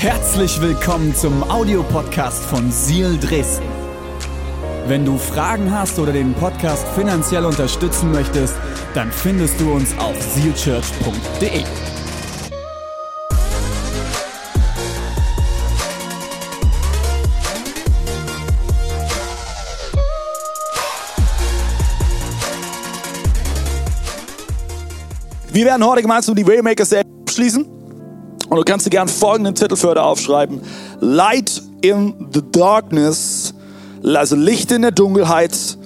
Herzlich willkommen zum Audiopodcast von Seal Dresden. Wenn du Fragen hast oder den Podcast finanziell unterstützen möchtest, dann findest du uns auf sealchurch.de. Wir werden heute gemeinsam die Waymaker-Serie abschließen. Und du kannst dir gerne folgenden Titel für heute aufschreiben. Light in the Darkness, also Licht in der Dunkelheit.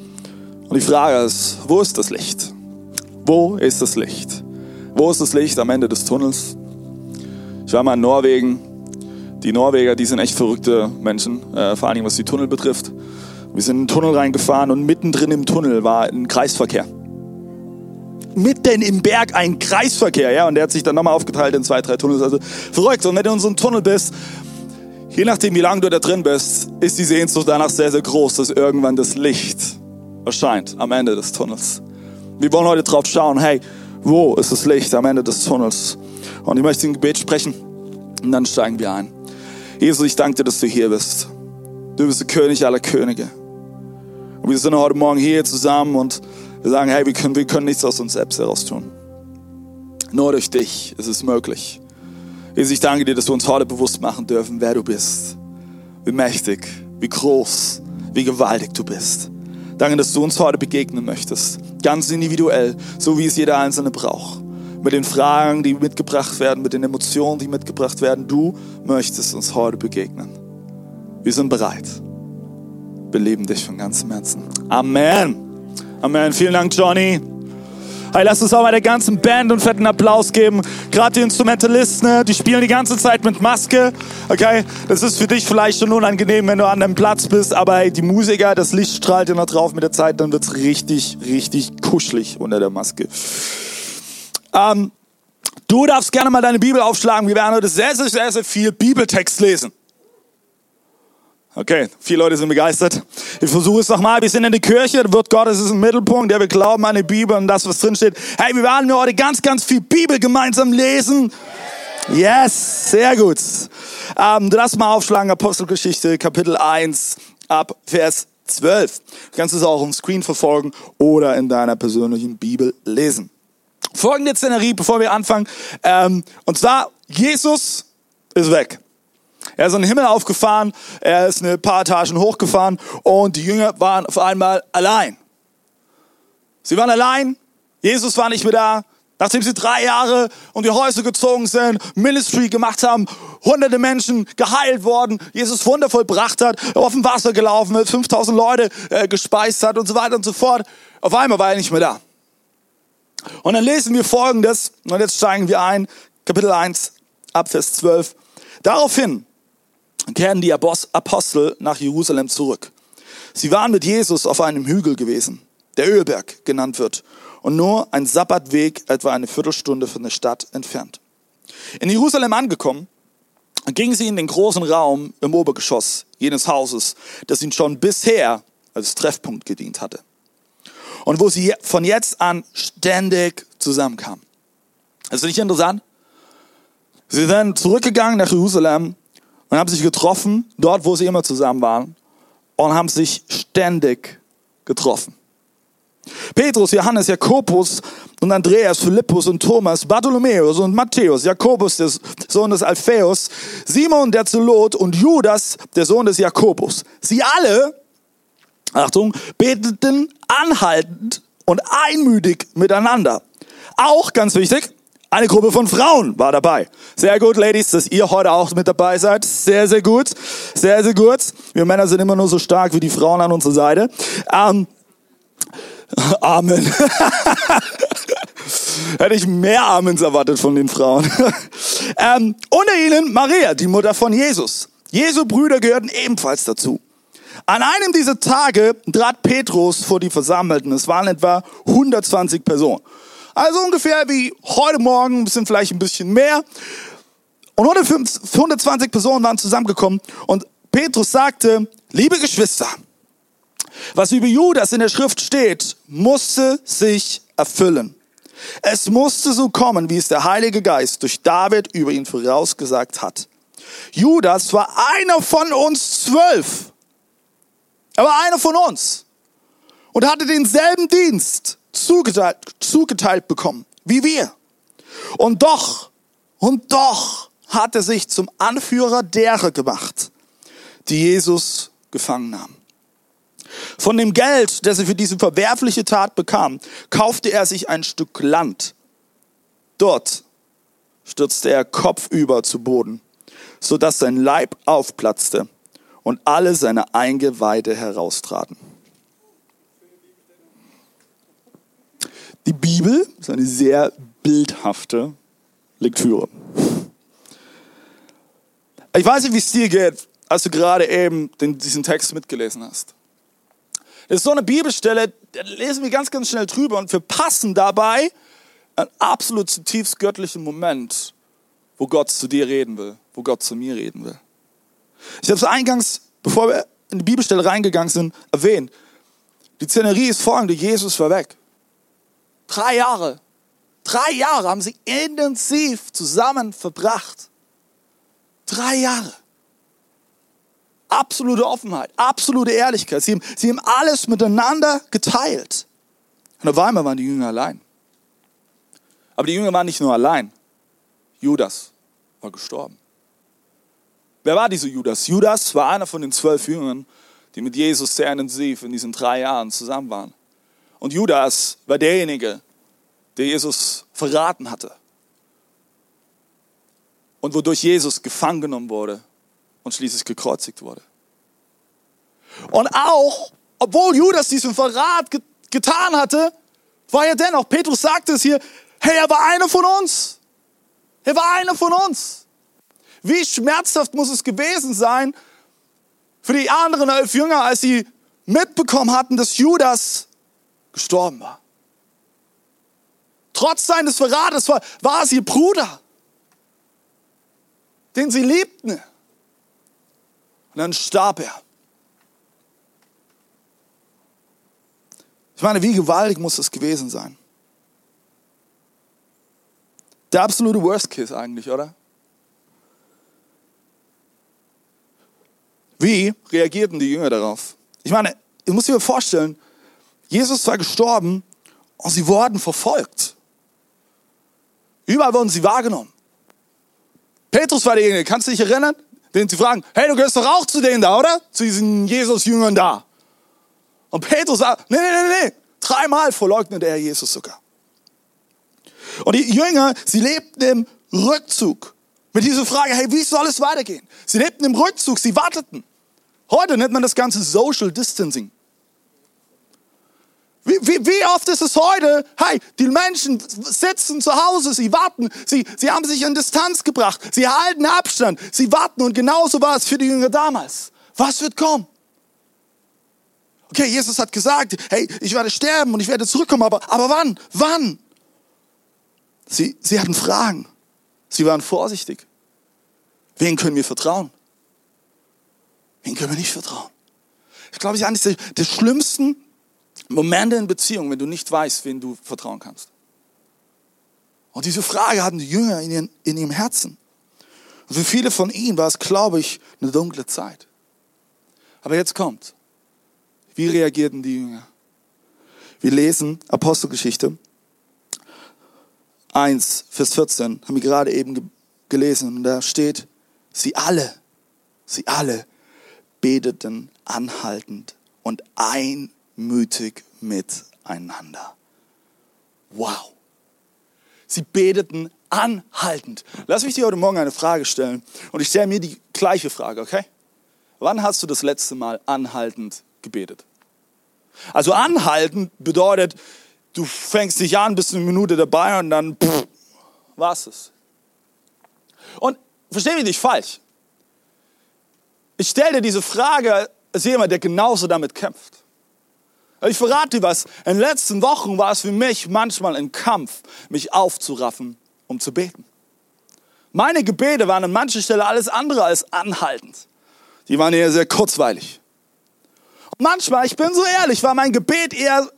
Und die Frage ist, wo ist das Licht? Wo ist das Licht? Wo ist das Licht am Ende des Tunnels? Ich war mal in Norwegen. Die Norweger, die sind echt verrückte Menschen, äh, vor allem was die Tunnel betrifft. Wir sind in einen Tunnel reingefahren und mittendrin im Tunnel war ein Kreisverkehr mitten im Berg ein Kreisverkehr, ja, und der hat sich dann nochmal aufgeteilt in zwei, drei Tunnels, also verrückt. Und wenn du in so einem Tunnel bist, je nachdem, wie lange du da drin bist, ist die Sehnsucht danach sehr, sehr groß, dass irgendwann das Licht erscheint am Ende des Tunnels. Wir wollen heute drauf schauen, hey, wo ist das Licht am Ende des Tunnels? Und ich möchte ein Gebet sprechen und dann steigen wir ein. Jesus, ich danke dir, dass du hier bist. Du bist der König aller Könige. Und wir sind heute Morgen hier zusammen und wir sagen, hey, wir können, wir können nichts aus uns selbst heraus tun. Nur durch dich ist es möglich. Jesus, ich danke dir, dass wir uns heute bewusst machen dürfen, wer du bist. Wie mächtig, wie groß, wie gewaltig du bist. Danke, dass du uns heute begegnen möchtest. Ganz individuell, so wie es jeder Einzelne braucht. Mit den Fragen, die mitgebracht werden, mit den Emotionen, die mitgebracht werden. Du möchtest uns heute begegnen. Wir sind bereit. Wir lieben dich von ganzem Herzen. Amen. Amen. Vielen Dank, Johnny. Hey, lass uns auch mal der ganzen Band einen fetten Applaus geben. Gerade die Instrumentalisten, ne, die spielen die ganze Zeit mit Maske. Okay, das ist für dich vielleicht schon unangenehm, wenn du an deinem Platz bist, aber hey, die Musiker, das Licht strahlt dir noch drauf mit der Zeit, dann wird's richtig, richtig kuschelig unter der Maske. Ähm, du darfst gerne mal deine Bibel aufschlagen. Wir werden heute sehr, sehr, sehr, sehr viel Bibeltext lesen. Okay, viele Leute sind begeistert. Ich versuche es nochmal. Wir sind in der Kirche, Wort Gottes ist im Mittelpunkt. Ja, wir glauben an die Bibel und das, was drin steht. Hey, wir werden heute ganz, ganz viel Bibel gemeinsam lesen. Yes, sehr gut. Ähm, darfst mal aufschlagen, Apostelgeschichte, Kapitel 1, ab Vers 12. Du kannst es auch im Screen verfolgen oder in deiner persönlichen Bibel lesen. Folgende Szenerie, bevor wir anfangen. Ähm, und zwar, Jesus ist weg. Er ist in den Himmel aufgefahren, er ist ein paar Etagen hochgefahren und die Jünger waren auf einmal allein. Sie waren allein, Jesus war nicht mehr da. Nachdem sie drei Jahre um die Häuser gezogen sind, Ministry gemacht haben, hunderte Menschen geheilt worden, Jesus Wunder vollbracht hat, auf dem Wasser gelaufen ist, 5000 Leute äh, gespeist hat und so weiter und so fort. Auf einmal war er nicht mehr da. Und dann lesen wir Folgendes, und jetzt steigen wir ein, Kapitel 1, Abvers 12. Daraufhin kehren die Apostel nach Jerusalem zurück. Sie waren mit Jesus auf einem Hügel gewesen, der Ölberg genannt wird, und nur ein Sabbatweg etwa eine Viertelstunde von der Stadt entfernt. In Jerusalem angekommen, gingen sie in den großen Raum im Obergeschoss jenes Hauses, das ihnen schon bisher als Treffpunkt gedient hatte. Und wo sie von jetzt an ständig zusammenkamen. Ist nicht interessant? Sie sind zurückgegangen nach Jerusalem und haben sich getroffen, dort, wo sie immer zusammen waren, und haben sich ständig getroffen. Petrus, Johannes, Jakobus und Andreas, Philippus und Thomas, Bartholomäus und Matthäus, Jakobus, der Sohn des Alphaeus, Simon, der Zelot und Judas, der Sohn des Jakobus. Sie alle, Achtung, beteten anhaltend und einmütig miteinander. Auch, ganz wichtig, eine Gruppe von Frauen war dabei. Sehr gut, Ladies, dass ihr heute auch mit dabei seid. Sehr, sehr gut. Sehr, sehr gut. Wir Männer sind immer nur so stark wie die Frauen an unserer Seite. Ähm, Amen. Hätte ich mehr Amens erwartet von den Frauen. ähm, unter ihnen Maria, die Mutter von Jesus. Jesu Brüder gehörten ebenfalls dazu. An einem dieser Tage trat Petrus vor die Versammelten. Es waren etwa 120 Personen. Also ungefähr wie heute Morgen, sind vielleicht ein bisschen mehr. Und 120 Personen waren zusammengekommen und Petrus sagte, liebe Geschwister, was über Judas in der Schrift steht, musste sich erfüllen. Es musste so kommen, wie es der Heilige Geist durch David über ihn vorausgesagt hat. Judas war einer von uns zwölf. Er war einer von uns und hatte denselben Dienst zugeteilt, zugeteilt bekommen wie wir. Und doch, und doch hat er sich zum Anführer derer gemacht, die Jesus gefangen nahmen. Von dem Geld, das er für diese verwerfliche Tat bekam, kaufte er sich ein Stück Land. Dort stürzte er kopfüber zu Boden, so dass sein Leib aufplatzte und alle seine Eingeweide heraustraten. Die Bibel ist eine sehr bildhafte Lektüre. Ich weiß nicht, wie es dir geht, als du gerade eben den, diesen Text mitgelesen hast. Das ist so eine Bibelstelle, da lesen wir ganz, ganz schnell drüber und wir passen dabei einen absolut zutiefst göttlichen Moment, wo Gott zu dir reden will, wo Gott zu mir reden will. Ich habe es eingangs, bevor wir in die Bibelstelle reingegangen sind, erwähnt. Die Szenerie ist folgende, Jesus war weg. Drei Jahre. Drei Jahre haben sie intensiv zusammen verbracht. Drei Jahre. Absolute Offenheit, absolute Ehrlichkeit. Sie haben, sie haben alles miteinander geteilt. Und auf einmal waren die Jünger allein. Aber die Jünger waren nicht nur allein. Judas war gestorben. Wer war dieser Judas? Judas war einer von den zwölf Jüngern, die mit Jesus sehr intensiv in diesen drei Jahren zusammen waren. Und Judas war derjenige, der Jesus verraten hatte. Und wodurch Jesus gefangen genommen wurde und schließlich gekreuzigt wurde. Und auch, obwohl Judas diesen Verrat ge getan hatte, war er dennoch, Petrus sagte es hier, hey, er war einer von uns. Er war einer von uns. Wie schmerzhaft muss es gewesen sein für die anderen elf Jünger, als sie mitbekommen hatten, dass Judas gestorben war. Trotz seines Verrates war, war es ihr Bruder, den sie liebten. Und dann starb er. Ich meine, wie gewaltig muss das gewesen sein? Der absolute Worst Case eigentlich, oder? Wie reagierten die Jünger darauf? Ich meine, ihr müsst euch vorstellen, Jesus war gestorben und sie wurden verfolgt. Überall wurden sie wahrgenommen. Petrus war derjenige, kannst du dich erinnern? Den sie fragen, hey, du gehörst doch auch zu denen da, oder? Zu diesen Jesus-Jüngern da. Und Petrus sagt, nee, nee, nee, nee. Dreimal verleugnete er Jesus sogar. Und die Jünger, sie lebten im Rückzug. Mit dieser Frage, hey, wie soll es weitergehen? Sie lebten im Rückzug, sie warteten. Heute nennt man das Ganze Social Distancing. Wie, wie, wie oft ist es heute, hey, die Menschen sitzen zu Hause, sie warten, sie, sie haben sich an Distanz gebracht, sie halten Abstand, sie warten und genauso war es für die Jünger damals. Was wird kommen? Okay, Jesus hat gesagt, hey, ich werde sterben und ich werde zurückkommen, aber, aber wann? Wann? Sie, sie hatten Fragen. Sie waren vorsichtig. Wen können wir vertrauen? Wen können wir nicht vertrauen? Ich glaube, ich eines der, der schlimmsten Momente in Beziehung, wenn du nicht weißt, wen du vertrauen kannst. Und diese Frage hatten die Jünger in, ihren, in ihrem Herzen. Und für viele von ihnen war es, glaube ich, eine dunkle Zeit. Aber jetzt kommt. Wie reagierten die Jünger? Wir lesen Apostelgeschichte 1, Vers 14, haben wir gerade eben gelesen. Und da steht, sie alle, sie alle beteten anhaltend und ein mütig miteinander. Wow. Sie beteten anhaltend. Lass mich dir heute Morgen eine Frage stellen und ich stelle mir die gleiche Frage, okay? Wann hast du das letzte Mal anhaltend gebetet? Also anhaltend bedeutet, du fängst dich an, bist eine Minute dabei und dann pff, war's es. Und versteh mich nicht falsch. Ich stelle dir diese Frage als jemand, der genauso damit kämpft. Ich verrate dir was. In den letzten Wochen war es für mich manchmal ein Kampf, mich aufzuraffen, um zu beten. Meine Gebete waren an mancher Stelle alles andere als anhaltend. Die waren eher sehr kurzweilig. Und manchmal, ich bin so ehrlich, war mein Gebet eher,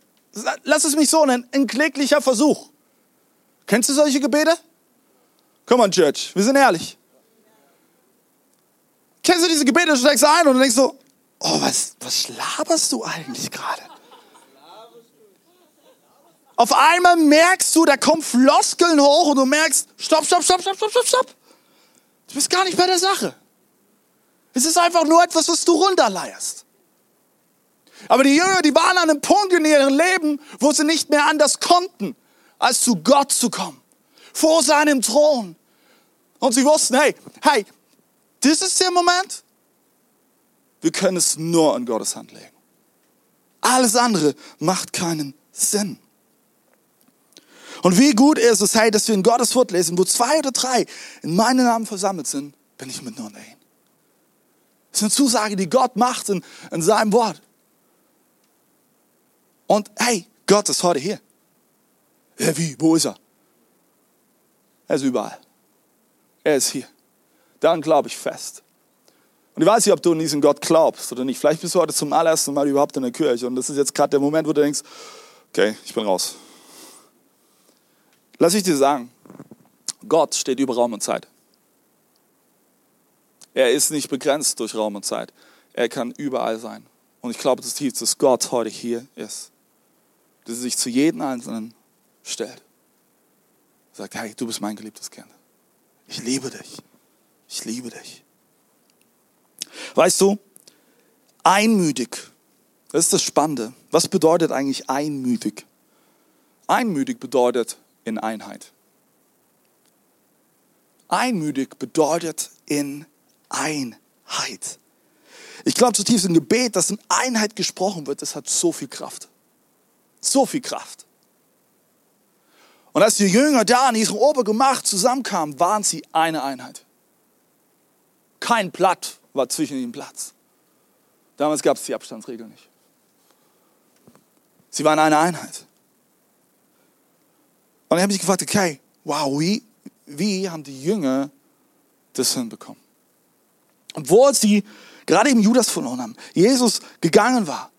lass es mich so nennen, ein kläglicher Versuch. Kennst du solche Gebete? Komm on, Church, wir sind ehrlich. Kennst du diese Gebete, du steigst ein und denkst so, oh, was, was laberst du eigentlich gerade? Auf einmal merkst du, da kommen Floskeln hoch und du merkst, stopp, stopp, stopp, stopp, stopp, stopp, stopp. Du bist gar nicht bei der Sache. Es ist einfach nur etwas, was du runterleierst. Aber die Jünger, die waren an einem Punkt in ihrem Leben, wo sie nicht mehr anders konnten, als zu Gott zu kommen. Vor seinem Thron. Und sie wussten, hey, hey, das ist der Moment. Wir können es nur in Gottes Hand legen. Alles andere macht keinen Sinn. Und wie gut ist es, hey, dass wir in Gottes Wort lesen, wo zwei oder drei in meinem Namen versammelt sind, bin ich mit nur ihnen. Das ist eine Zusage, die Gott macht in, in seinem Wort. Und hey, Gott ist heute hier. Ja, wie? Wo ist er? Er ist überall. Er ist hier. Dann glaube ich fest. Und ich weiß nicht, ob du an diesen Gott glaubst oder nicht. Vielleicht bist du heute zum allerersten Mal überhaupt in der Kirche und das ist jetzt gerade der Moment, wo du denkst, okay, ich bin raus. Lass ich dir sagen, Gott steht über Raum und Zeit. Er ist nicht begrenzt durch Raum und Zeit. Er kann überall sein. Und ich glaube zutiefst, dass Gott heute hier ist. Dass er sich zu jedem Einzelnen stellt. Sagt, hey, du bist mein geliebtes Kind. Ich liebe dich. Ich liebe dich. Weißt du, einmütig, das ist das Spannende. Was bedeutet eigentlich einmütig? Einmütig bedeutet in Einheit. Einmütig bedeutet in Einheit. Ich glaube zutiefst im Gebet, dass in Einheit gesprochen wird, das hat so viel Kraft. So viel Kraft. Und als die Jünger da in ihrem Obergemach zusammenkamen, waren sie eine Einheit. Kein Blatt war zwischen ihnen Platz. Damals gab es die Abstandsregel nicht. Sie waren eine Einheit. Und ich habe mich gefragt, okay, wow, wie, wie haben die Jünger das hinbekommen? Obwohl sie gerade eben Judas verloren haben, Jesus gegangen war,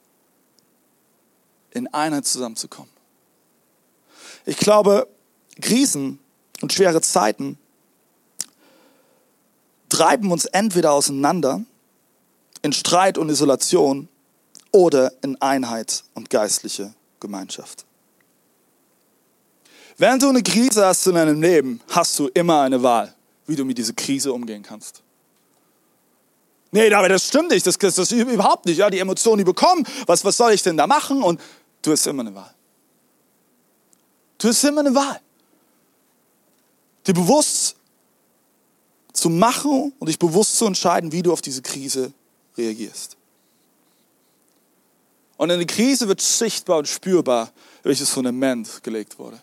in Einheit zusammenzukommen. Ich glaube, Krisen und schwere Zeiten treiben uns entweder auseinander in Streit und Isolation oder in Einheit und geistliche Gemeinschaft. Während du eine Krise hast in deinem Leben, hast du immer eine Wahl, wie du mit dieser Krise umgehen kannst. Nee, aber das stimmt nicht, das, das, das überhaupt nicht. Ja, die Emotionen, die bekommen, was, was soll ich denn da machen? Und du hast immer eine Wahl. Du hast immer eine Wahl. Dir bewusst zu machen und dich bewusst zu entscheiden, wie du auf diese Krise reagierst. Und in der Krise wird sichtbar und spürbar, welches Fundament gelegt wurde.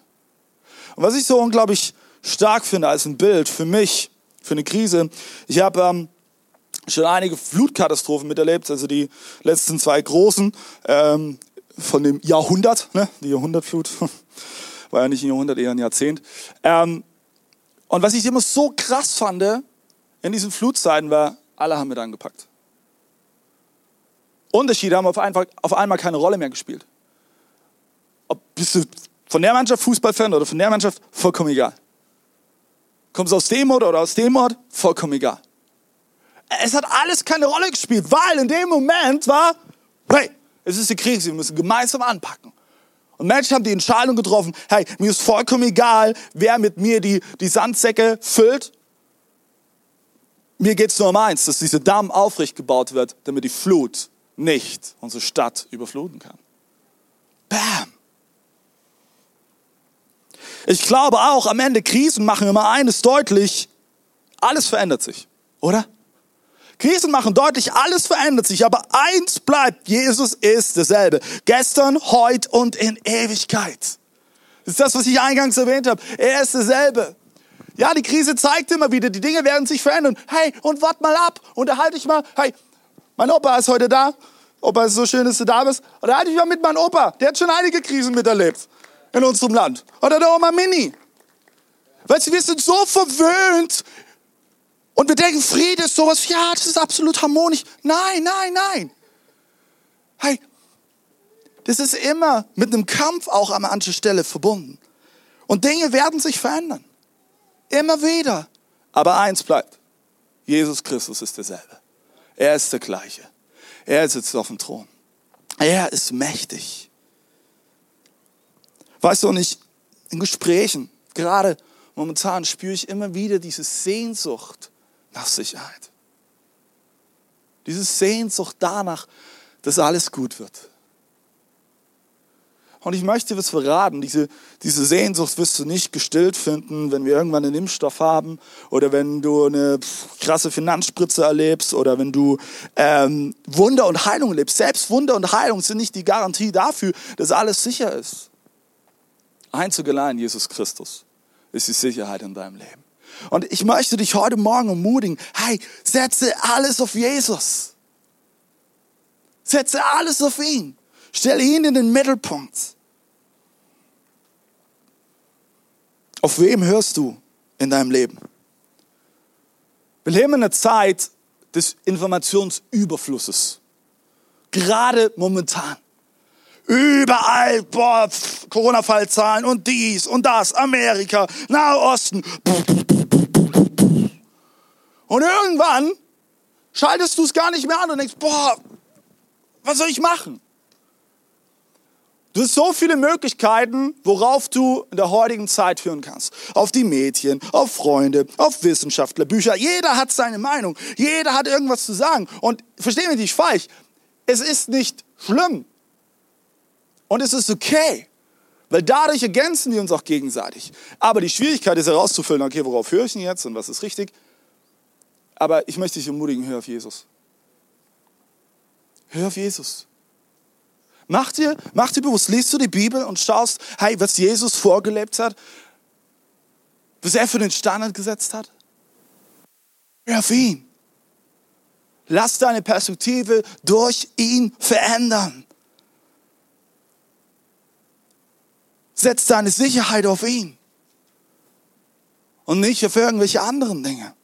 Und was ich so unglaublich stark finde als ein Bild für mich, für eine Krise, ich habe ähm, schon einige Flutkatastrophen miterlebt, also die letzten zwei großen ähm, von dem Jahrhundert, ne? die Jahrhundertflut, war ja nicht ein Jahrhundert, eher ein Jahrzehnt. Ähm, und was ich immer so krass fand in diesen Flutzeiten war, alle haben mit angepackt. Unterschiede haben auf einmal, auf einmal keine Rolle mehr gespielt. Ob bist du von der Mannschaft Fußballfan oder von der Mannschaft, vollkommen egal. Kommst aus dem Ort oder aus dem Ort, vollkommen egal. Es hat alles keine Rolle gespielt, weil in dem Moment war, hey, es ist die Krise, wir müssen gemeinsam anpacken. Und Menschen haben die Entscheidung getroffen, hey, mir ist vollkommen egal, wer mit mir die, die Sandsäcke füllt. Mir geht es nur um eins, dass dieser Damm aufrecht gebaut wird, damit die Flut nicht unsere Stadt überfluten kann. Bam. Ich glaube auch, am Ende Krisen machen immer eines deutlich, alles verändert sich, oder? Krisen machen deutlich, alles verändert sich, aber eins bleibt, Jesus ist dasselbe. Gestern, heute und in Ewigkeit. Das ist das, was ich eingangs erwähnt habe. Er ist dasselbe. Ja, die Krise zeigt immer wieder, die Dinge werden sich verändern. Hey, und wart mal ab, unterhalte ich mal. Hey, mein Opa ist heute da. Opa, ist so schön, dass du da bist. Unterhalte ich mal mit meinem Opa. Der hat schon einige Krisen miterlebt in unserem Land. Oder der Oma Mini. Weißt du, wir sind so verwöhnt und wir denken, Friede ist sowas, ja, das ist absolut harmonisch. Nein, nein, nein. Hey, das ist immer mit einem Kampf auch an mancher Stelle verbunden. Und Dinge werden sich verändern. Immer wieder. Aber eins bleibt. Jesus Christus ist derselbe. Er ist der gleiche. Er sitzt auf dem Thron. Er ist mächtig. Weißt du, und ich in Gesprächen, gerade momentan spüre ich immer wieder diese Sehnsucht nach Sicherheit. Diese Sehnsucht danach, dass alles gut wird. Und ich möchte was verraten. Diese, diese Sehnsucht wirst du nicht gestillt finden, wenn wir irgendwann einen Impfstoff haben oder wenn du eine krasse Finanzspritze erlebst oder wenn du ähm, Wunder und Heilung erlebst. Selbst Wunder und Heilung sind nicht die Garantie dafür, dass alles sicher ist. Einzig allein Jesus Christus ist die Sicherheit in deinem Leben. Und ich möchte dich heute Morgen ermutigen, hey, setze alles auf Jesus. Setze alles auf ihn. Stelle ihn in den Mittelpunkt. Auf wem hörst du in deinem Leben? Wir leben in einer Zeit des Informationsüberflusses. Gerade momentan. Überall, boah, Corona-Fallzahlen und dies und das, Amerika, Nahosten. Und irgendwann schaltest du es gar nicht mehr an und denkst, boah, was soll ich machen? Du hast so viele Möglichkeiten, worauf du in der heutigen Zeit hören kannst. Auf die Medien, auf Freunde, auf Wissenschaftler, Bücher. Jeder hat seine Meinung. Jeder hat irgendwas zu sagen. Und versteh mich nicht falsch. Es ist nicht schlimm. Und es ist okay. Weil dadurch ergänzen wir uns auch gegenseitig. Aber die Schwierigkeit ist herauszufüllen, okay, worauf höre ich denn jetzt und was ist richtig? Aber ich möchte dich ermutigen, hör auf Jesus. Hör auf Jesus. Mach dir, mach dir bewusst, liest du die Bibel und schaust, hey, was Jesus vorgelebt hat, was er für den Standard gesetzt hat. Hör auf ihn. Lass deine Perspektive durch ihn verändern. Setz deine Sicherheit auf ihn und nicht auf irgendwelche anderen Dinge.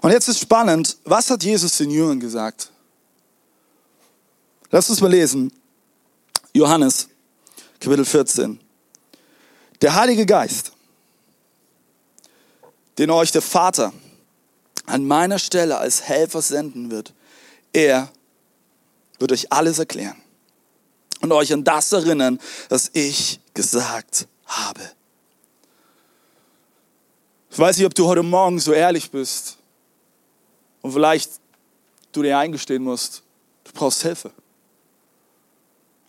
Und jetzt ist spannend, was hat Jesus den Jüngern gesagt? Lass uns mal lesen. Johannes, Kapitel 14. Der Heilige Geist, den euch der Vater an meiner Stelle als Helfer senden wird, er wird euch alles erklären und euch an das erinnern, was ich gesagt habe. Ich weiß nicht, ob du heute Morgen so ehrlich bist und vielleicht du dir eingestehen musst, du brauchst Hilfe.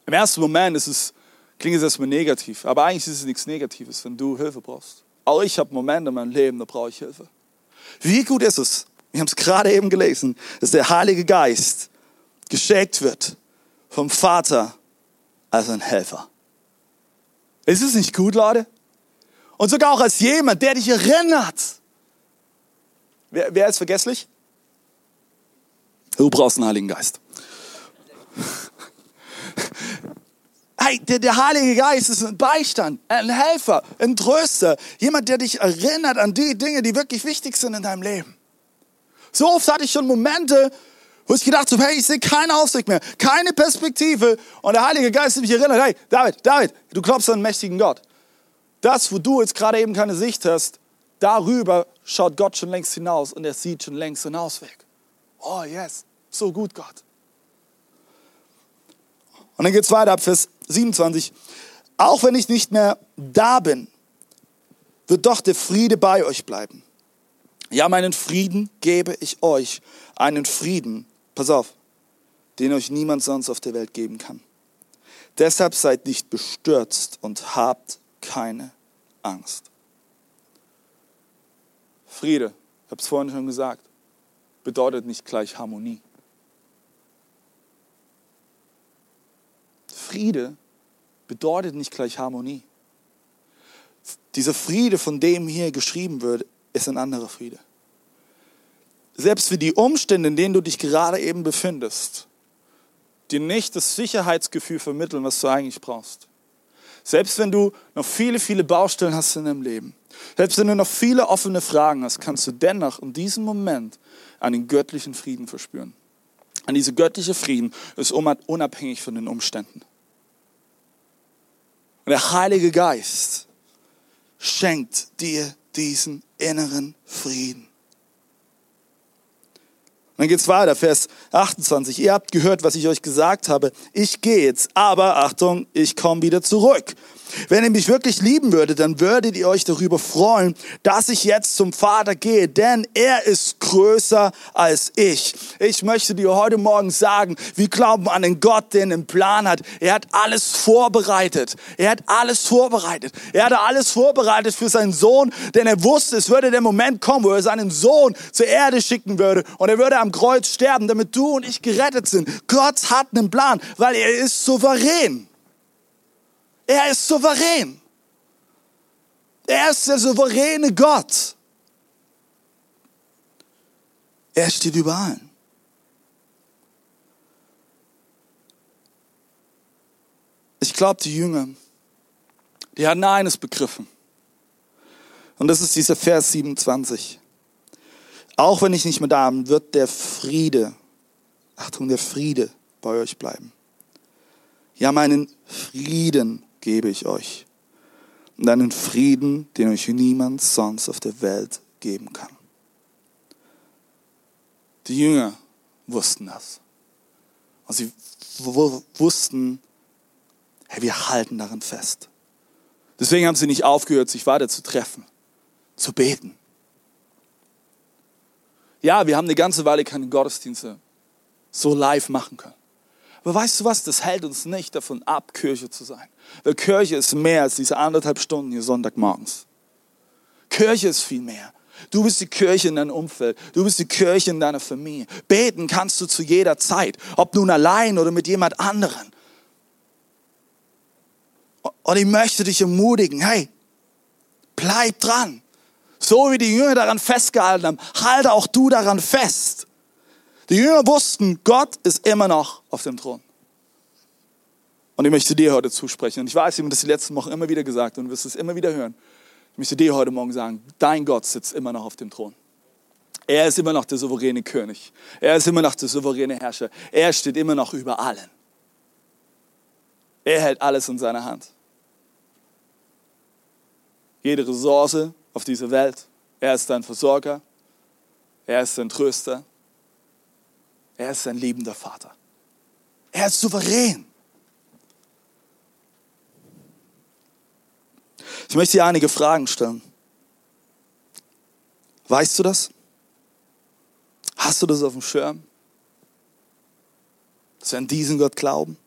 Im ersten Moment ist es, klingt es erstmal negativ, aber eigentlich ist es nichts Negatives, wenn du Hilfe brauchst. Auch ich habe Momente in meinem Leben, da brauche ich Hilfe. Wie gut ist es, wir haben es gerade eben gelesen, dass der Heilige Geist geschickt wird vom Vater als ein Helfer. Ist es nicht gut, Leute? Und sogar auch als jemand, der dich erinnert. Wer, wer ist vergesslich? Du brauchst einen Heiligen Geist. Hey, der, der Heilige Geist ist ein Beistand, ein Helfer, ein Tröster, jemand, der dich erinnert an die Dinge, die wirklich wichtig sind in deinem Leben. So oft hatte ich schon Momente, wo ich gedacht habe, hey, ich sehe keinen Ausweg mehr, keine Perspektive. Und der Heilige Geist hat mich erinnert, hey, David, David, du glaubst an einen mächtigen Gott. Das, wo du jetzt gerade eben keine Sicht hast, darüber schaut Gott schon längst hinaus und er sieht schon längst einen Ausweg. Oh, yes, so gut, Gott. Und dann geht es weiter ab Vers 27. Auch wenn ich nicht mehr da bin, wird doch der Friede bei euch bleiben. Ja, meinen Frieden gebe ich euch. Einen Frieden, pass auf, den euch niemand sonst auf der Welt geben kann. Deshalb seid nicht bestürzt und habt keine Angst. Friede, ich habe es vorhin schon gesagt, bedeutet nicht gleich Harmonie. Friede bedeutet nicht gleich Harmonie. Dieser Friede, von dem hier geschrieben wird, ist ein anderer Friede. Selbst für die Umstände, in denen du dich gerade eben befindest, dir nicht das Sicherheitsgefühl vermitteln, was du eigentlich brauchst. Selbst wenn du noch viele, viele Baustellen hast in deinem Leben, selbst wenn du noch viele offene Fragen hast, kannst du dennoch in diesem Moment einen göttlichen Frieden verspüren. Und dieser göttliche Frieden ist unabhängig von den Umständen. Und der Heilige Geist schenkt dir diesen inneren Frieden. Dann geht's weiter, Vers 28. Ihr habt gehört, was ich euch gesagt habe. Ich gehe jetzt, aber Achtung, ich komme wieder zurück. Wenn ihr mich wirklich lieben würdet, dann würdet ihr euch darüber freuen, dass ich jetzt zum Vater gehe, denn er ist größer als ich. Ich möchte dir heute Morgen sagen, wir glauben an den Gott, der einen Plan hat. Er hat alles vorbereitet. Er hat alles vorbereitet. Er hatte alles vorbereitet für seinen Sohn, denn er wusste, es würde der Moment kommen, wo er seinen Sohn zur Erde schicken würde und er würde am Kreuz sterben, damit du und ich gerettet sind. Gott hat einen Plan, weil er ist souverän. Er ist souverän. Er ist der souveräne Gott. Er steht über allen. Ich glaube, die Jünger, die hatten eines begriffen. Und das ist dieser Vers 27. Auch wenn ich nicht mehr da bin, wird der Friede, Achtung, der Friede bei euch bleiben. Ja, meinen Frieden gebe ich euch. Und einen Frieden, den euch niemand sonst auf der Welt geben kann. Die Jünger wussten das. Und sie wussten, hey, wir halten darin fest. Deswegen haben sie nicht aufgehört, sich weiter zu treffen, zu beten. Ja, wir haben eine ganze Weile keine Gottesdienste so live machen können. Aber weißt du was, das hält uns nicht davon ab, Kirche zu sein. Weil Kirche ist mehr als diese anderthalb Stunden hier Sonntagmorgens. Kirche ist viel mehr. Du bist die Kirche in deinem Umfeld. Du bist die Kirche in deiner Familie. Beten kannst du zu jeder Zeit, ob nun allein oder mit jemand anderen. Und ich möchte dich ermutigen, hey, bleib dran. So wie die Jünger daran festgehalten haben, halte auch du daran fest. Die Jünger wussten, Gott ist immer noch auf dem Thron. Und ich möchte dir heute zusprechen. Und ich weiß, ich habe das die letzten Wochen immer wieder gesagt und du wirst es immer wieder hören. Ich möchte dir heute Morgen sagen, dein Gott sitzt immer noch auf dem Thron. Er ist immer noch der souveräne König. Er ist immer noch der souveräne Herrscher. Er steht immer noch über allen. Er hält alles in seiner Hand. Jede Ressource auf dieser Welt. Er ist dein Versorger. Er ist dein Tröster. Er ist ein liebender Vater. Er ist souverän. Ich möchte dir einige Fragen stellen. Weißt du das? Hast du das auf dem Schirm? Dass wir an diesen Gott glauben?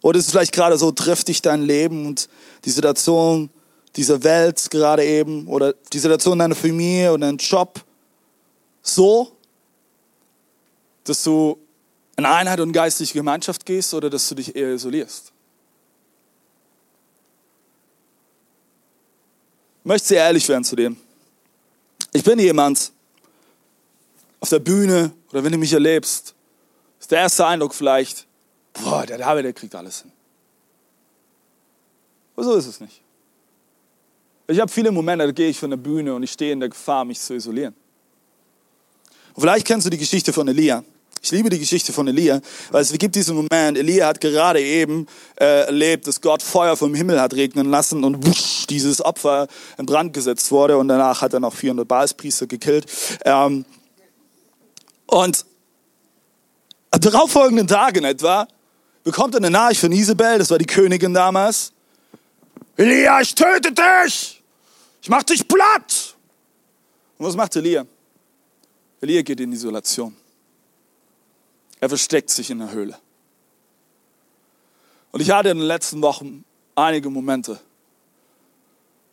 Oder ist es vielleicht gerade so, trifft dich dein Leben und die Situation dieser Welt gerade eben oder die Situation deiner Familie oder deinem Job so, dass du in Einheit und geistliche Gemeinschaft gehst oder dass du dich eher isolierst. Möchte sehr ehrlich werden zu dir. Ich bin jemand auf der Bühne oder wenn du mich erlebst, ist der erste Eindruck vielleicht, boah, der David, der kriegt alles hin. Aber so ist es nicht. Ich habe viele Momente, da gehe ich von der Bühne und ich stehe in der Gefahr, mich zu isolieren. Und vielleicht kennst du die Geschichte von Elia. Ich liebe die Geschichte von Elia, weil es gibt diesen Moment, Elia hat gerade eben äh, erlebt, dass Gott Feuer vom Himmel hat regnen lassen und wusch, dieses Opfer in Brand gesetzt wurde und danach hat er noch 400 Baalspriester gekillt. Ähm, und am darauffolgenden Tag in etwa bekommt er eine Nachricht von Isabel, das war die Königin damals. Elia, ich töte dich! Ich mach dich platt! Und was macht Elia? Elia geht in Isolation. Er versteckt sich in der Höhle. Und ich hatte in den letzten Wochen einige Momente,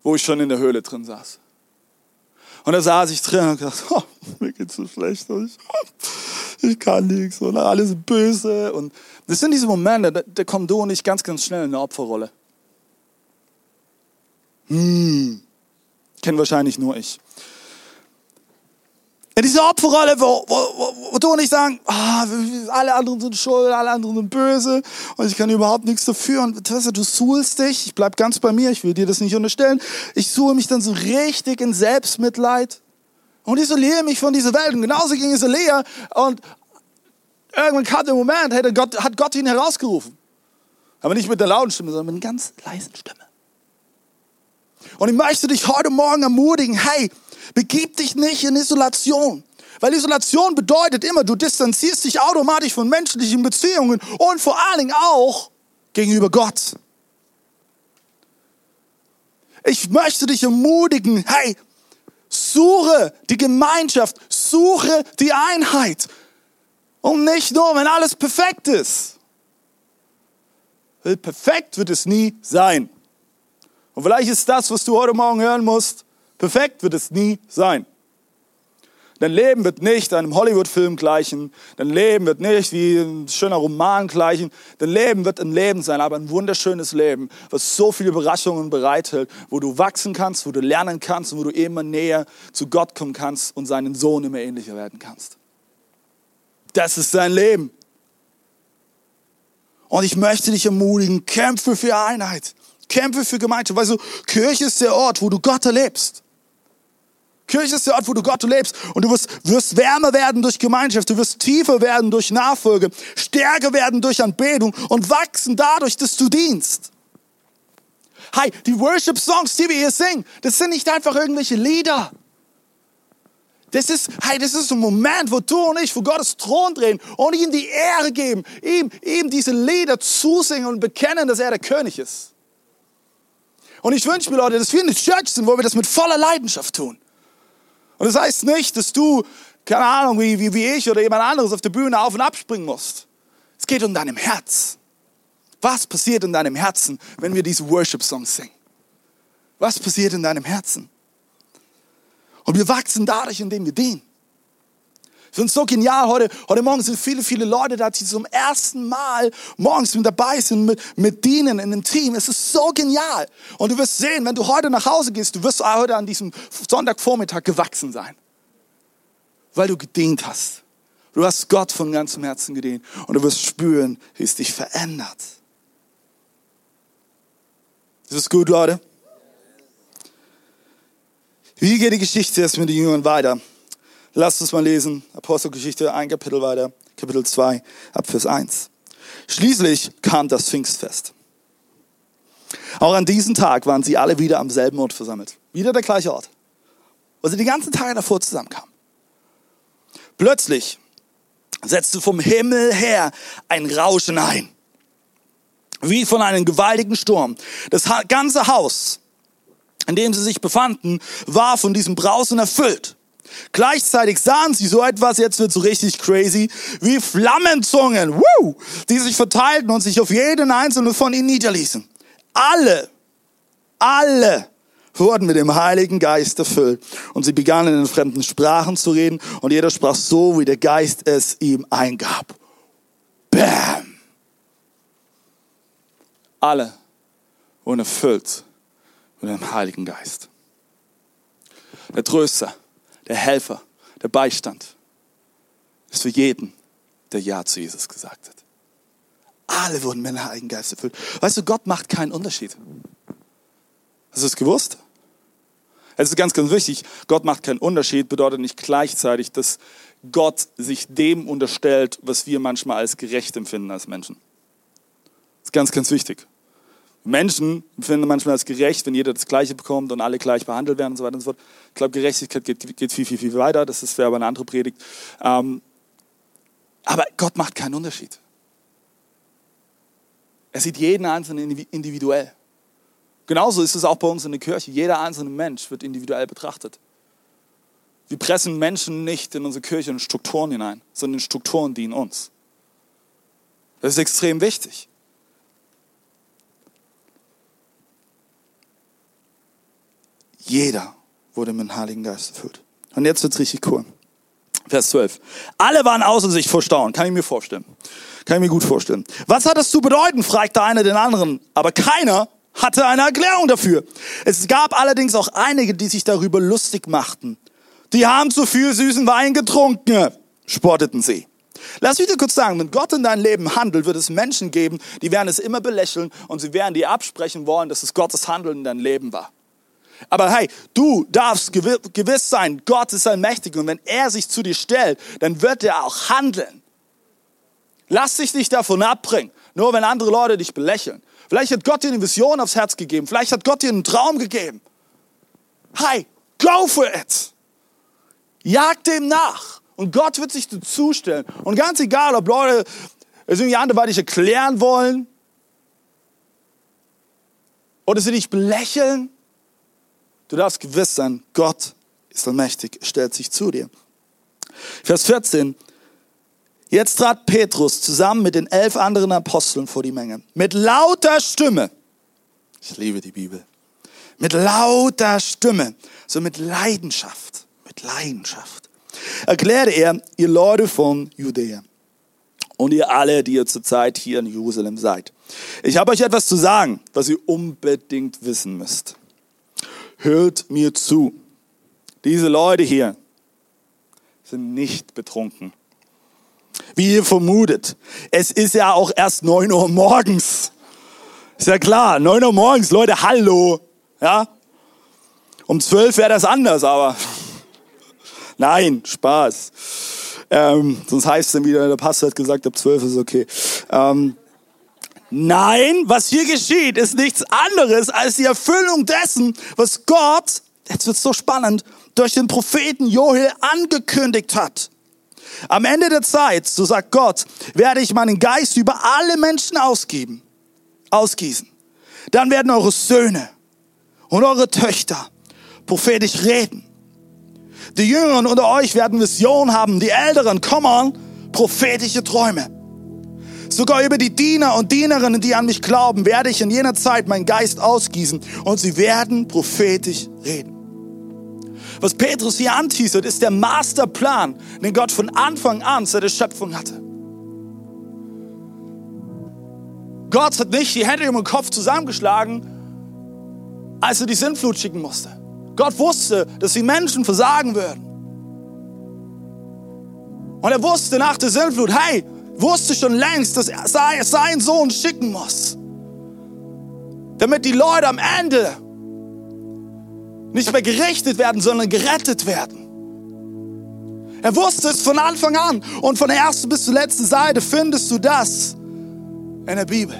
wo ich schon in der Höhle drin saß. Und da saß ich drin und dachte, oh, mir geht's so schlecht. Ich, ich kann nichts und alles böse. Und das sind diese Momente, da, da kommen du und ich ganz, ganz schnell in eine Opferrolle. Hm, kennt wahrscheinlich nur ich. In dieser Opferrolle, wo, wo, wo, wo du und ich sagen, oh, alle anderen sind schuld, alle anderen sind böse und ich kann überhaupt nichts dafür. Und weißt du, du suhlst dich, ich bleib ganz bei mir, ich will dir das nicht unterstellen. Ich suhle mich dann so richtig in Selbstmitleid und isoliere mich von dieser Welt. Und genauso ging es Elia und irgendwann kam der Moment, hey, Gott, hat Gott ihn herausgerufen. Aber nicht mit der lauten Stimme, sondern mit einer ganz leisen Stimme. Und ich möchte dich heute Morgen ermutigen, hey, begib dich nicht in Isolation. Weil Isolation bedeutet immer, du distanzierst dich automatisch von menschlichen Beziehungen und vor allen Dingen auch gegenüber Gott. Ich möchte dich ermutigen, hey, suche die Gemeinschaft, suche die Einheit. Und nicht nur, wenn alles perfekt ist. Weil perfekt wird es nie sein. Und vielleicht ist das, was du heute Morgen hören musst, perfekt wird es nie sein. Dein Leben wird nicht einem Hollywood-Film gleichen. Dein Leben wird nicht wie ein schöner Roman gleichen. Dein Leben wird ein Leben sein, aber ein wunderschönes Leben, was so viele Überraschungen bereithält, wo du wachsen kannst, wo du lernen kannst und wo du immer näher zu Gott kommen kannst und seinen Sohn immer ähnlicher werden kannst. Das ist dein Leben. Und ich möchte dich ermutigen, kämpfe für Einheit. Kämpfe für Gemeinschaft. Weißt du, Kirche ist der Ort, wo du Gott erlebst. Kirche ist der Ort, wo du Gott lebst. Und du wirst, wirst wärmer werden durch Gemeinschaft. Du wirst tiefer werden durch Nachfolge. Stärker werden durch Anbetung und wachsen dadurch, dass du dienst. Hi, die Worship-Songs, die wir hier singen, das sind nicht einfach irgendwelche Lieder. Das ist, hey, das ist ein Moment, wo du und ich vor Gottes Thron drehen und ihm die Ehre geben, ihm, ihm diese Lieder zusingen und bekennen, dass er der König ist. Und ich wünsche mir, Leute, dass wir eine Church sind, wo wir das mit voller Leidenschaft tun. Und das heißt nicht, dass du, keine Ahnung, wie, wie, wie ich oder jemand anderes auf der Bühne auf und ab springen musst. Es geht um deinem Herz. Was passiert in deinem Herzen, wenn wir diese Worship-Songs singen? Was passiert in deinem Herzen? Und wir wachsen dadurch, indem wir dienen. Ich finde so genial. Heute, heute Morgen sind viele, viele Leute da, die zum ersten Mal morgens mit dabei sind, mit, mit dienen in einem Team. Es ist so genial. Und du wirst sehen, wenn du heute nach Hause gehst, du wirst heute an diesem Sonntagvormittag gewachsen sein. Weil du gedient hast. Du hast Gott von ganzem Herzen gedient. Und du wirst spüren, wie es dich verändert. Ist das gut, Leute? Wie geht die Geschichte jetzt mit den Jüngern weiter? Lasst uns mal lesen, Apostelgeschichte, ein Kapitel weiter, Kapitel 2, ab Vers 1. Schließlich kam das Pfingstfest. Auch an diesem Tag waren sie alle wieder am selben Ort versammelt. Wieder der gleiche Ort. Wo sie die ganzen Tage davor zusammenkamen. Plötzlich setzte vom Himmel her ein Rauschen ein. Wie von einem gewaltigen Sturm. Das ganze Haus, in dem sie sich befanden, war von diesem Brausen erfüllt. Gleichzeitig sahen sie so etwas, jetzt wird so richtig crazy, wie Flammenzungen, woo, die sich verteilten und sich auf jeden einzelnen von ihnen niederließen. Alle, alle wurden mit dem Heiligen Geist erfüllt und sie begannen in fremden Sprachen zu reden und jeder sprach so, wie der Geist es ihm eingab. Bam! Alle wurden erfüllt mit dem Heiligen Geist. Der Tröster, der Helfer, der Beistand ist für jeden, der Ja zu Jesus gesagt hat. Alle wurden mit dem Heiligen Geist erfüllt. Weißt du, Gott macht keinen Unterschied. Hast du es gewusst? Es ist ganz, ganz wichtig. Gott macht keinen Unterschied, bedeutet nicht gleichzeitig, dass Gott sich dem unterstellt, was wir manchmal als gerecht empfinden als Menschen. Das ist ganz, ganz wichtig. Menschen empfinden manchmal als gerecht, wenn jeder das Gleiche bekommt und alle gleich behandelt werden und so weiter und so fort. Ich glaube, Gerechtigkeit geht, geht viel, viel, viel weiter. Das wäre aber eine andere Predigt. Ähm, aber Gott macht keinen Unterschied. Er sieht jeden Einzelnen individuell. Genauso ist es auch bei uns in der Kirche. Jeder einzelne Mensch wird individuell betrachtet. Wir pressen Menschen nicht in unsere Kirche in Strukturen hinein, sondern Strukturen dienen uns. Das ist extrem wichtig. Jeder wurde mit dem Heiligen Geist erfüllt. Und jetzt wird's richtig cool. Vers 12. Alle waren außer sich vor Staunen. Kann ich mir vorstellen. Kann ich mir gut vorstellen. Was hat das zu bedeuten? fragte einer den anderen. Aber keiner hatte eine Erklärung dafür. Es gab allerdings auch einige, die sich darüber lustig machten. Die haben zu viel süßen Wein getrunken, spotteten sie. Lass mich dir kurz sagen, wenn Gott in dein Leben handelt, wird es Menschen geben, die werden es immer belächeln und sie werden dir absprechen wollen, dass es Gottes Handeln in deinem Leben war. Aber hey, du darfst gewiss sein, Gott ist allmächtig und wenn er sich zu dir stellt, dann wird er auch handeln. Lass dich nicht davon abbringen, nur wenn andere Leute dich belächeln. Vielleicht hat Gott dir eine Vision aufs Herz gegeben, vielleicht hat Gott dir einen Traum gegeben. Hey, go for it. Jag dem nach Und Gott wird sich dazustellen. Und ganz egal, ob Leute es irgendwie anderweitig erklären wollen oder sie dich belächeln, du darfst gewiss sein, Gott ist allmächtig, stellt sich zu dir. Vers 14. Jetzt trat Petrus zusammen mit den elf anderen Aposteln vor die Menge. Mit lauter Stimme. Ich liebe die Bibel. Mit lauter Stimme. So mit Leidenschaft. Mit Leidenschaft. Erklärte er, ihr Leute von Judäa. Und ihr alle, die ihr zurzeit hier in Jerusalem seid. Ich habe euch etwas zu sagen, was ihr unbedingt wissen müsst. Hört mir zu. Diese Leute hier sind nicht betrunken. Wie ihr vermutet. Es ist ja auch erst neun Uhr morgens. Ist ja klar, neun Uhr morgens, Leute, hallo. Ja? Um zwölf wäre das anders, aber nein, Spaß. Ähm, sonst heißt es dann wieder, der Pastor hat gesagt, ab zwölf ist okay. Ähm, nein, was hier geschieht, ist nichts anderes als die Erfüllung dessen, was Gott, jetzt wird so spannend, durch den Propheten Joel angekündigt hat. Am Ende der Zeit, so sagt Gott, werde ich meinen Geist über alle Menschen ausgeben, ausgießen. Dann werden eure Söhne und eure Töchter prophetisch reden. Die Jüngeren unter euch werden Visionen haben, die Älteren, come on, prophetische Träume. Sogar über die Diener und Dienerinnen, die an mich glauben, werde ich in jener Zeit meinen Geist ausgießen und sie werden prophetisch reden. Was Petrus hier anteasert, ist der Masterplan, den Gott von Anfang an seit der Schöpfung hatte. Gott hat nicht die Hände um den Kopf zusammengeschlagen, als er die Sintflut schicken musste. Gott wusste, dass die Menschen versagen würden. Und er wusste nach der Sintflut, hey, wusste schon längst, dass er seinen Sohn schicken muss. Damit die Leute am Ende nicht mehr gerichtet werden, sondern gerettet werden. Er wusste es von Anfang an. Und von der ersten bis zur letzten Seite findest du das in der Bibel.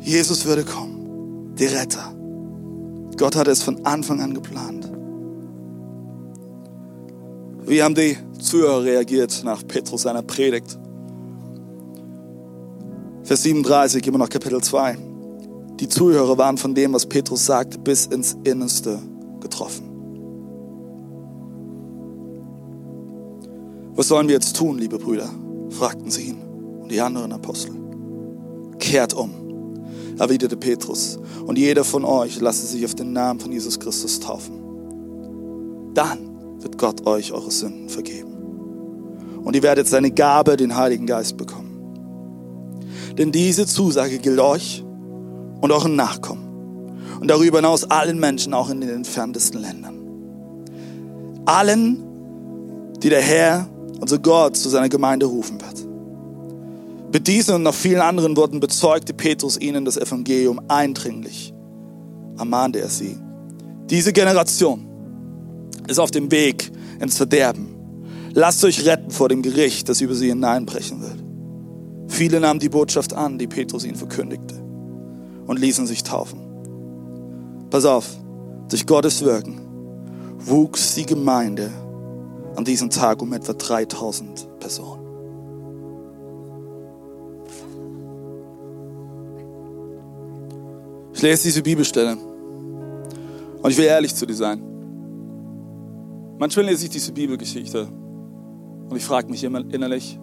Jesus würde kommen, der Retter. Gott hat es von Anfang an geplant. Wie haben die Zuhörer reagiert nach Petrus seiner Predigt? Vers 37, immer noch Kapitel 2. Die Zuhörer waren von dem, was Petrus sagte, bis ins Innerste getroffen. Was sollen wir jetzt tun, liebe Brüder? fragten sie ihn und die anderen Apostel. Kehrt um, erwiderte Petrus, und jeder von euch lasse sich auf den Namen von Jesus Christus taufen. Dann wird Gott euch eure Sünden vergeben. Und ihr werdet seine Gabe, den Heiligen Geist, bekommen. Denn diese Zusage gilt euch und euren Nachkommen. Und darüber hinaus allen Menschen, auch in den entferntesten Ländern. Allen, die der Herr, unser Gott, zu seiner Gemeinde rufen wird. Mit diesen und noch vielen anderen Worten bezeugte Petrus ihnen das Evangelium eindringlich. Ermahnte er sie. Diese Generation ist auf dem Weg ins Verderben. Lasst euch retten vor dem Gericht, das über sie hineinbrechen wird. Viele nahmen die Botschaft an, die Petrus ihnen verkündigte und ließen sich taufen. Pass auf, durch Gottes Wirken wuchs die Gemeinde an diesem Tag um etwa 3000 Personen. Ich lese diese Bibelstelle und ich will ehrlich zu dir sein. Manchmal lese ich diese Bibelgeschichte und ich frage mich immer innerlich,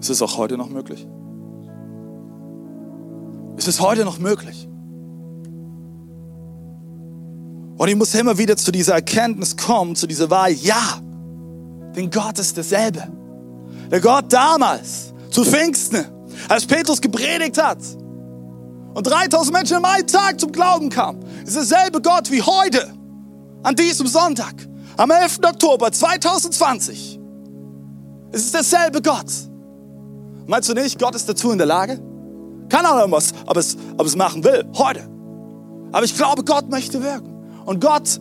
ist es auch heute noch möglich? Ist es heute noch möglich? Und ich muss immer wieder zu dieser Erkenntnis kommen, zu dieser Wahl, ja, denn Gott ist derselbe. Der Gott damals, zu Pfingsten, als Petrus gepredigt hat und 3000 Menschen am einen Tag zum Glauben kamen, ist derselbe Gott wie heute, an diesem Sonntag, am 11. Oktober 2020. Es ist derselbe Gott. Meinst du nicht, Gott ist dazu in der Lage? Keine Ahnung, was, ob es, ob es machen will, heute. Aber ich glaube, Gott möchte wirken. Und Gott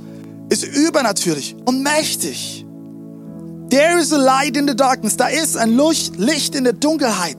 ist übernatürlich und mächtig. There is a light in the darkness. Da ist ein Licht in der Dunkelheit.